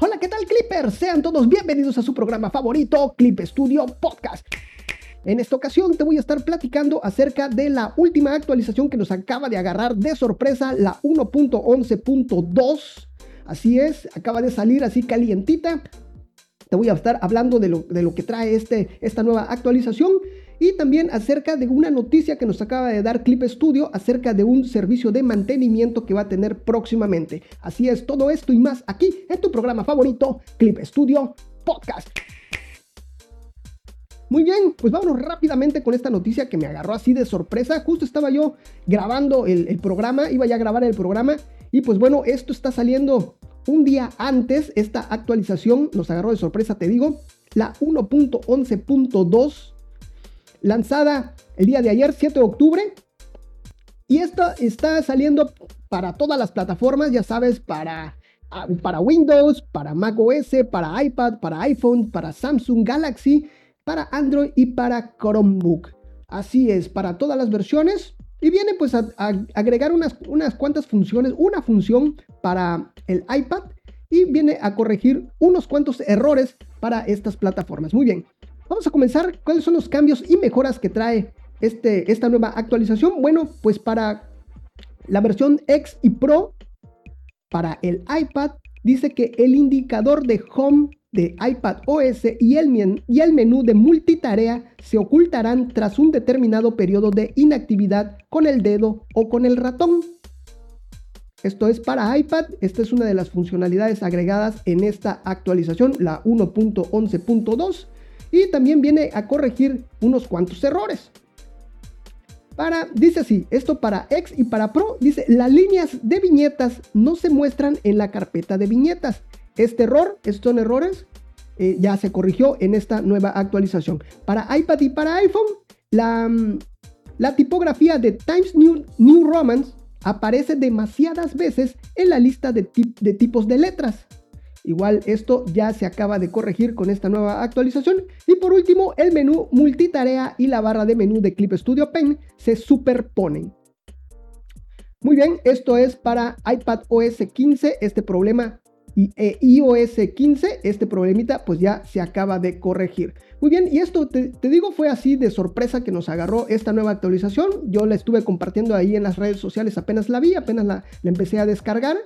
Hola, ¿qué tal Clippers? Sean todos bienvenidos a su programa favorito, Clip Studio Podcast. En esta ocasión te voy a estar platicando acerca de la última actualización que nos acaba de agarrar de sorpresa, la 1.11.2. Así es, acaba de salir así calientita. Te voy a estar hablando de lo, de lo que trae este, esta nueva actualización y también acerca de una noticia que nos acaba de dar Clip Studio acerca de un servicio de mantenimiento que va a tener próximamente. Así es, todo esto y más aquí en tu programa favorito, Clip Studio Podcast. Muy bien, pues vámonos rápidamente con esta noticia que me agarró así de sorpresa. Justo estaba yo grabando el, programa, iba ya a grabar el programa y pues bueno, esto está saliendo un día antes. Esta actualización nos agarró de sorpresa, te digo, la 1.11.2 lanzada el día de ayer, 7 de octubre. Y esta está saliendo para todas las plataformas, ya sabes, para, ah, para Windows, para Mac OS, para iPad, para iPhone, para Samsung Galaxy, para Android y para Chromebook. Así es, para todas las versiones. Y viene pues a, agregar unas, unas cuantas funciones, una función para el iPad y viene a corregir unos cuantos errores para estas plataformas. Muy bien, Vamos a comenzar. ¿Cuáles son los cambios y mejoras que trae este, esta nueva actualización? Bueno, pues para la versión X y Pro, para el iPad, dice que el indicador de Home de iPad OS y el, y el menú de multitarea se ocultarán tras un determinado periodo de inactividad con el dedo o con el ratón. Esto es para iPad, esta es una de las funcionalidades agregadas en esta actualización, la 1.11.2 y también viene a corregir unos cuantos errores. Para, dice así, esto para X y para Pro, dice, las líneas de viñetas no se muestran en la carpeta de viñetas. Este error, estos son errores, eh, ya se corrigió en esta nueva actualización. Para iPad y para iPhone, la, mm, la tipografía de Times New, New Roman aparece demasiadas veces en la lista de tipos de letras. Igual esto ya se acaba de corregir con esta nueva actualización. Y por último, el menú multitarea y la barra de menú de Clip Studio Pen se superponen. Muy bien, esto es para iPad OS 15, este problema y e, iOS 15, este problemita pues ya se acaba de corregir. Muy bien, y esto te, digo fue así de sorpresa que nos agarró esta nueva actualización. Yo la estuve compartiendo ahí en las redes sociales, apenas la vi, apenas la empecé a descargar.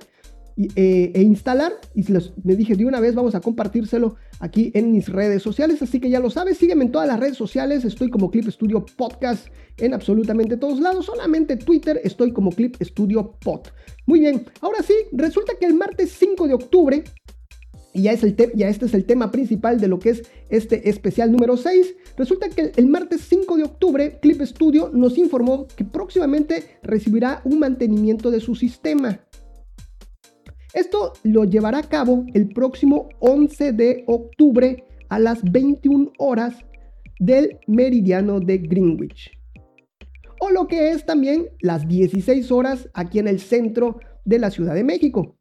Eh, e instalar. Y les, me dije de una vez, vamos a compartírselo aquí en mis redes sociales. Así que ya lo sabes, sígueme en todas las redes sociales. Estoy como Clip Studio Podcast en absolutamente todos lados. Solamente Twitter estoy como Clip Studio Pod. Muy bien, ahora sí, resulta que el martes 5 de octubre. Y ya, es el ya este es el tema principal de lo que es este especial número 6. Resulta que el martes 5 de octubre, Clip Studio nos informó que próximamente recibirá un mantenimiento de su sistema. Esto lo llevará a cabo el próximo 11 de octubre a las 21 horas del meridiano de Greenwich. O lo que es también las 16 horas aquí en el centro de la Ciudad de México.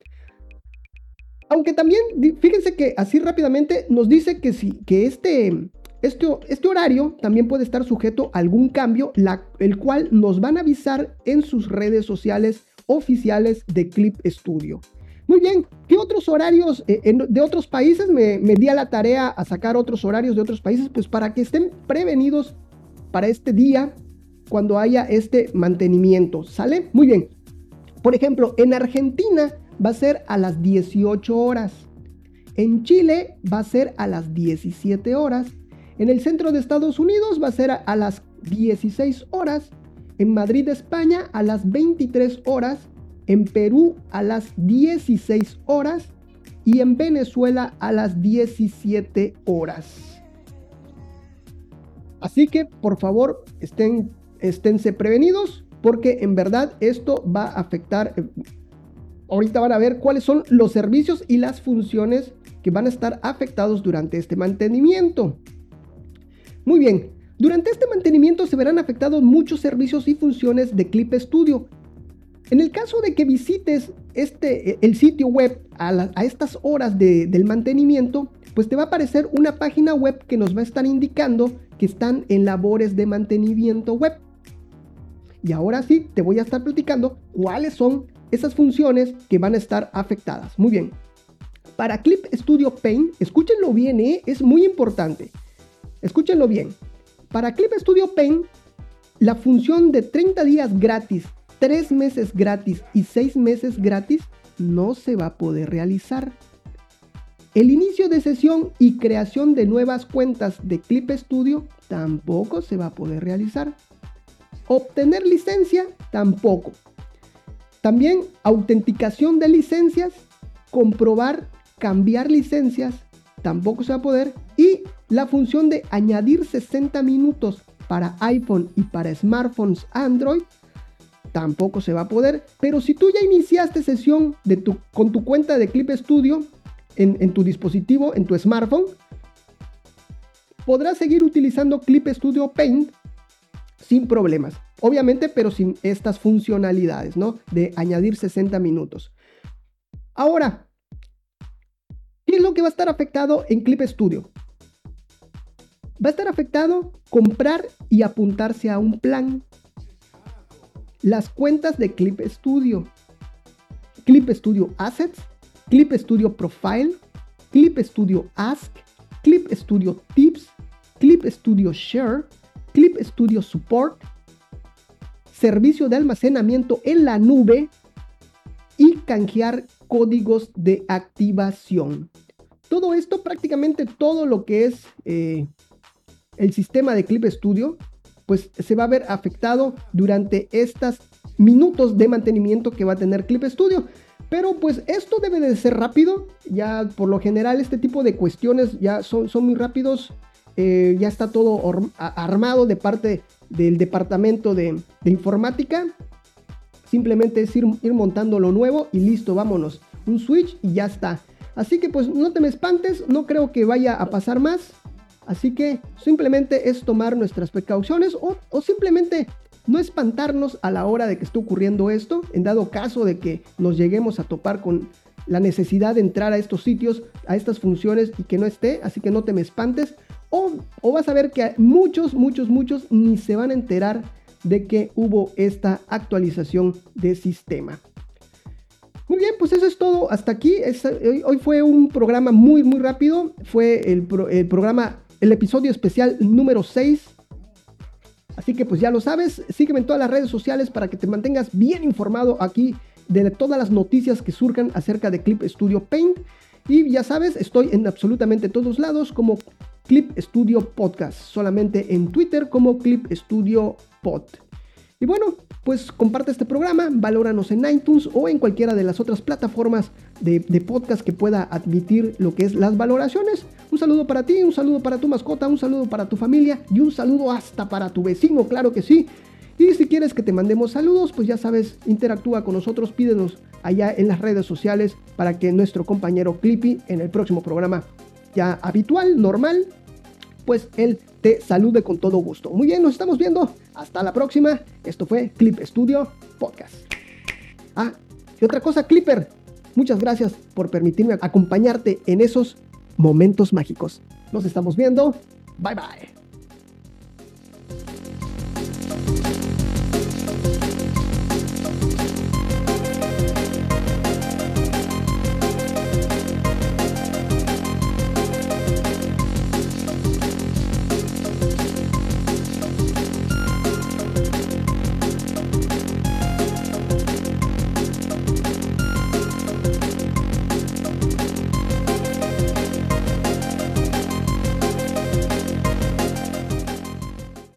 Aunque también, fíjense que así rápidamente nos dice que, sí, que este, este, este horario también puede estar sujeto a algún cambio, el cual nos van a avisar en sus redes sociales oficiales de Clip Studio. Muy bien, ¿qué otros horarios eh, de otros países? Me, di a la tarea a sacar otros horarios de otros países, pues para que estén prevenidos para este día cuando haya este mantenimiento. ¿Sale? Muy bien. Por ejemplo, en Argentina va a ser a las 18 horas. En Chile va a ser a las 17 horas. En el centro de Estados Unidos va a ser a, a las 16 horas. En Madrid, España, a las 23 horas en Perú a las 16 horas y en Venezuela a las 17 horas. Así que por favor estén, esténse prevenidos porque en verdad esto va a afectar. Eh, ahorita van a ver cuáles son los servicios y las funciones que van a estar afectados durante este mantenimiento. Muy bien, durante este mantenimiento se verán afectados muchos servicios y funciones de Clip Studio, en el caso de que visites este, el sitio web a, estas horas del mantenimiento, pues te va a aparecer una página web que nos va a estar indicando que están en labores de mantenimiento web. Y ahora sí, te voy a estar platicando cuáles son esas funciones que van a estar afectadas. Muy bien. para Clip Studio Paint, escúchenlo bien, ¿eh? es muy importante. Escúchenlo bien. Para Clip Studio Paint, la función de 30 días gratis, 3 meses gratis y 6 meses gratis no se va a poder realizar. El inicio de sesión y creación de nuevas cuentas de Clip Studio tampoco se va a poder realizar. Obtener licencia tampoco. También autenticación de licencias, comprobar, cambiar licencias, tampoco se va a poder. Y la función de añadir 60 minutos para iPhone y para smartphones Android, tampoco se va a poder. Pero si tú ya iniciaste sesión con tu cuenta de Clip Studio en, en tu dispositivo, en tu smartphone, podrás seguir utilizando Clip Studio Paint sin problemas. Obviamente, pero sin estas funcionalidades, ¿no? De añadir 60 minutos. Ahora, ¿qué es lo que va a estar afectado en Clip Studio? Va a estar afectado comprar y apuntarse a un plan. Las cuentas de Clip Studio. Clip Studio Assets, Clip Studio Profile, Clip Studio Ask, Clip Studio Tips, Clip Studio Share, Clip Studio Support, servicio de almacenamiento en la nube y canjear códigos de activación. Todo esto, prácticamente todo lo que es eh, el sistema de Clip Studio, pues se va a ver afectado durante estos minutos de mantenimiento que va a tener Clip Studio. Pero pues esto debe de ser rápido. Ya por lo general este tipo de cuestiones ya son, son muy rápidos. Eh, ya está todo armado de parte del departamento de, informática. Simplemente es ir, ir, montando lo nuevo y listo, vámonos. Un switch y ya está. Así que pues no te me espantes, no creo que vaya a pasar más. Así que simplemente es tomar nuestras precauciones o, o simplemente no espantarnos a la hora de que esté ocurriendo esto, en dado caso de que nos lleguemos a topar con la necesidad de entrar a estos sitios, a estas funciones y que no esté, así que no te me espantes, o, vas a ver que muchos, muchos, muchos ni se van a enterar de que hubo esta actualización de sistema. Muy bien, pues eso es todo. Hasta aquí. hoy, fue un programa muy, muy rápido. Fue el, el, programa, el episodio especial número 6. Así que pues ya lo sabes. Sígueme en todas las redes sociales para que te mantengas bien informado aquí de todas las noticias que surjan acerca de Clip Studio Paint. Y ya sabes, estoy en absolutamente todos lados como Clip Studio Podcast, solamente en Twitter como Clip Studio Pod. Y bueno, pues comparte este programa, valóranos en iTunes o en cualquiera de las otras plataformas de, podcast que pueda admitir lo que es las valoraciones. Un saludo para ti, un saludo para tu mascota, un saludo para tu familia y un saludo hasta para tu vecino, claro que sí. Y si quieres que te mandemos saludos, pues ya sabes, interactúa con nosotros, pídenos allá en las redes sociales para que nuestro compañero Clippy en el próximo programa ya habitual, normal, pues él te salude con todo gusto. Muy bien, nos estamos viendo. Hasta la próxima. Esto fue Clip Studio Podcast. Ah, y otra cosa, Clipper. Muchas gracias por permitirme acompañarte en esos momentos mágicos. Nos estamos viendo. Bye bye.